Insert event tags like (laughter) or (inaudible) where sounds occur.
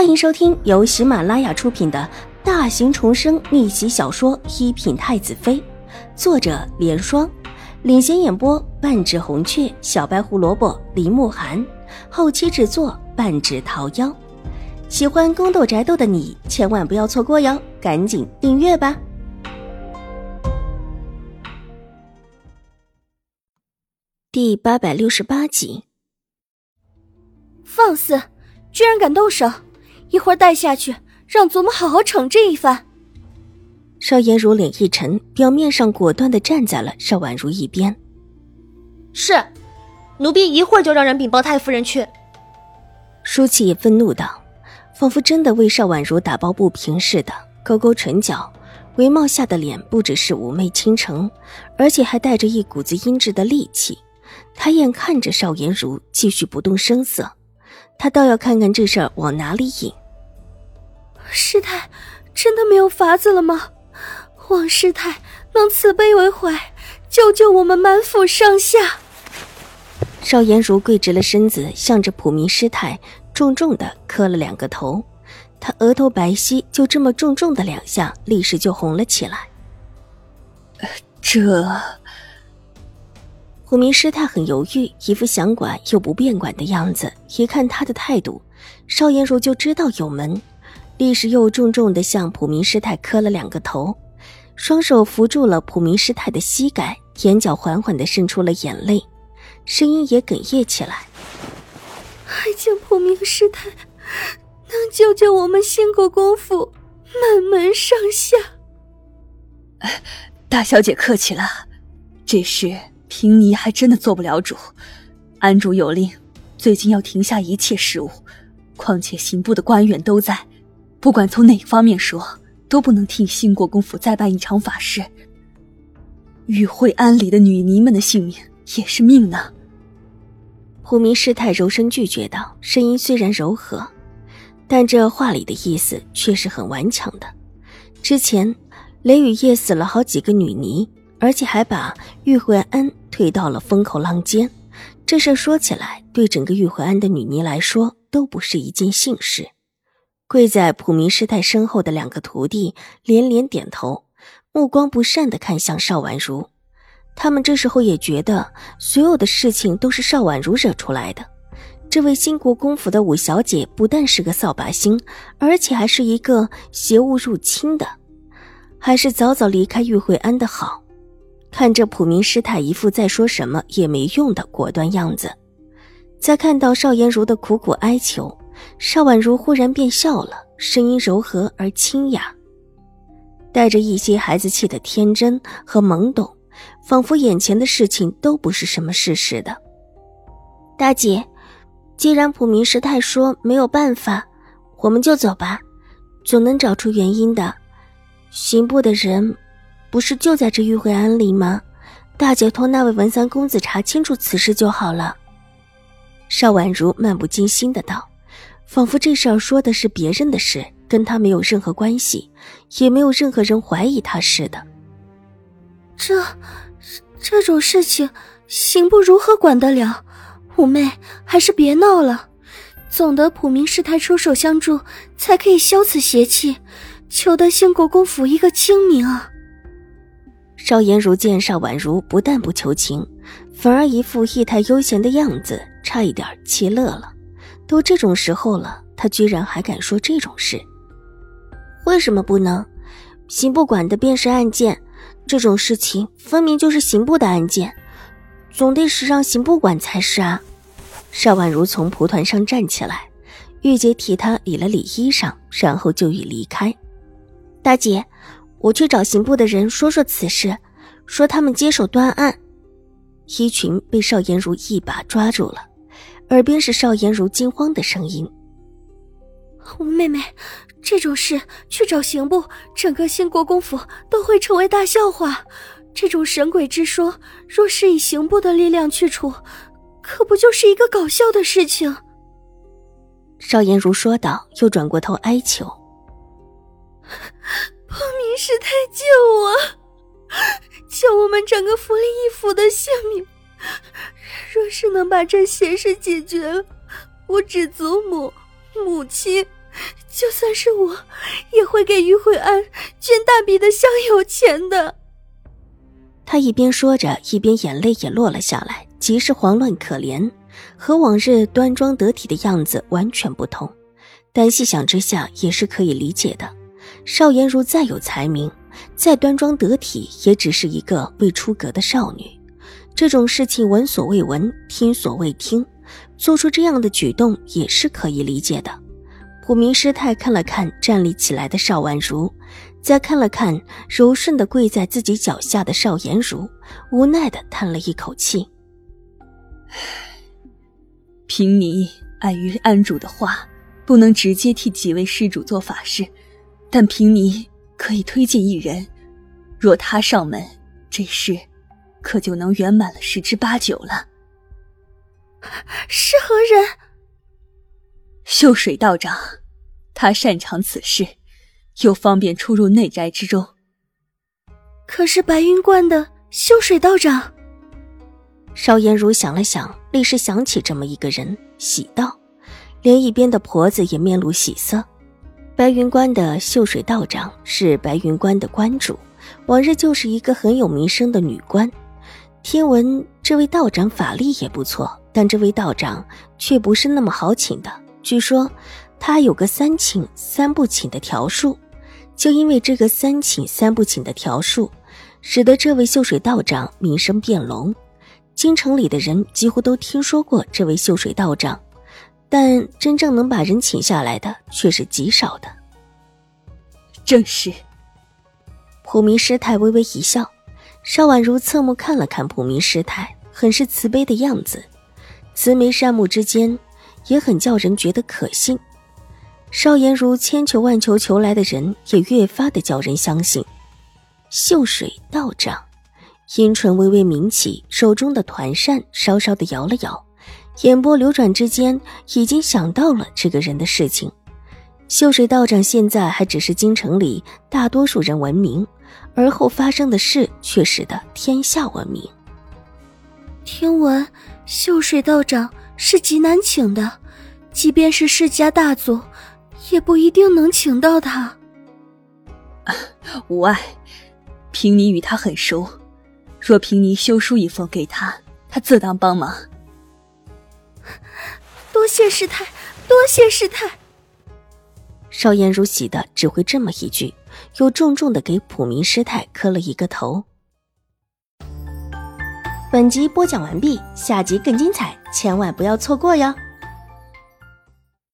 欢迎收听由喜马拉雅出品的大型重生逆袭小说《一品太子妃》，作者：莲霜，领衔演播：半指红雀、小白胡萝卜、林慕寒，后期制作：半指桃夭。喜欢宫斗宅斗的你千万不要错过哟，赶紧订阅吧！第八百六十八集，放肆！居然敢动手！一会儿带下去，让祖母好好惩治一番。邵颜如脸一沉，表面上果断的站在了邵婉如一边。是，奴婢一会儿就让人禀报太夫人去。舒淇也愤怒道，仿佛真的为邵婉如打抱不平似的，勾勾唇角，帷帽下的脸不只是妩媚倾城，而且还带着一股子阴质的戾气。他眼看着邵颜如继续不动声色，他倒要看看这事儿往哪里引。师太，真的没有法子了吗？王师太能慈悲为怀，救救我们满府上下！邵颜如跪直了身子，向着普明师太重重的磕了两个头。他额头白皙，就这么重重的两下，立时就红了起来。这……普明师太很犹豫，一副想管又不便管的样子。一看他的态度，邵颜如就知道有门。立时又重重的向普明师太磕了两个头，双手扶住了普明师太的膝盖，眼角缓缓的渗出了眼泪，声音也哽咽起来。还请普明师太能救救我们兴国公府满门上下。大小姐客气了，这事平妮还真的做不了主。安主有令，最近要停下一切事务，况且刑部的官员都在。不管从哪方面说，都不能替兴国公府再办一场法事。与会安里的女尼们的性命也是命呢。虎明师太柔声拒绝道，声音虽然柔和，但这话里的意思却是很顽强的。之前雷雨夜死了好几个女尼，而且还把玉慧安推到了风口浪尖。这事说起来，对整个玉慧安的女尼来说，都不是一件幸事。跪在普明师太身后的两个徒弟连连点头，目光不善的看向邵婉如。他们这时候也觉得，所有的事情都是邵婉如惹出来的。这位新国公府的五小姐不但是个扫把星，而且还是一个邪物入侵的，还是早早离开玉慧安的好。看着普明师太一副再说什么也没用的果断样子，再看到邵颜如的苦苦哀求。邵婉如忽然变笑了，声音柔和而清雅，带着一些孩子气的天真和懵懂，仿佛眼前的事情都不是什么事似的。大姐，既然普明师太说没有办法，我们就走吧，总能找出原因的。刑部的人不是就在这玉慧庵里吗？大姐托那位文三公子查清楚此事就好了。邵婉如漫不经心的道。仿佛这事儿说的是别人的事，跟他没有任何关系，也没有任何人怀疑他似的。这，这种事情，刑部如何管得了？五妹，还是别闹了，总得普明师太出手相助，才可以消此邪气，求得兴国公府一个清明啊！邵颜如见邵婉如不但不求情，反而一副意态悠闲的样子，差一点气乐了。都这种时候了，他居然还敢说这种事？为什么不能？刑部管的便是案件，这种事情分明就是刑部的案件，总得是让刑部管才是啊！邵婉如从蒲团上站起来，玉洁替她理了理衣裳，然后就欲离开。大姐，我去找刑部的人说说此事，说他们接手断案。衣裙被邵颜如一把抓住了。耳边是邵颜如惊慌的声音：“妹妹，这种事去找刑部，整个兴国公府都会成为大笑话。这种神鬼之说，若是以刑部的力量去除，可不就是一个搞笑的事情？”邵颜如说道，又转过头哀求：“ (laughs) 破明师太救我，救我们整个福利一府的性命！”若是能把这邪事解决了，我指祖母、母亲就算是我，也会给于慧安捐大笔的香油钱的。他一边说着，一边眼泪也落了下来，极是慌乱可怜，和往日端庄得体的样子完全不同。但细想之下，也是可以理解的。邵颜如再有才名，再端庄得体，也只是一个未出阁的少女。这种事情闻所未闻，听所未听，做出这样的举动也是可以理解的。普明师太看了看站立起来的邵婉如，再看了看柔顺的跪在自己脚下的邵颜如，无奈的叹了一口气：“凭你碍于安主的话，不能直接替几位施主做法事，但凭你可以推荐一人，若他上门，这事……”可就能圆满了十之八九了。是何人？秀水道长，他擅长此事，又方便出入内宅之中。可是白云观的秀水道长。邵颜如想了想，立时想起这么一个人，喜道，连一边的婆子也面露喜色。白云观的秀水道长是白云观的观主，往日就是一个很有名声的女官。听闻这位道长法力也不错，但这位道长却不是那么好请的。据说他有个三请三不请的条数，就因为这个三请三不请的条数，使得这位秀水道长名声变隆。京城里的人几乎都听说过这位秀水道长，但真正能把人请下来的却是极少的。正是。普明师太微微一笑。邵婉如侧目看了看普明师太，很是慈悲的样子，慈眉善目之间，也很叫人觉得可信。邵颜如千求万求求来的人，也越发的叫人相信。秀水道长，阴唇微微抿起，手中的团扇稍稍的摇了摇，眼波流转之间，已经想到了这个人的事情。秀水道长现在还只是京城里大多数人闻名。而后发生的事却使得天下闻名。听闻秀水道长是极难请的，即便是世家大族，也不一定能请到他。(laughs) 无碍，平尼与他很熟，若平尼修书一封给他，他自当帮忙。多谢师太，多谢师太。邵颜如喜的只会这么一句。又重重的给普明师太磕了一个头。本集播讲完毕，下集更精彩，千万不要错过哟。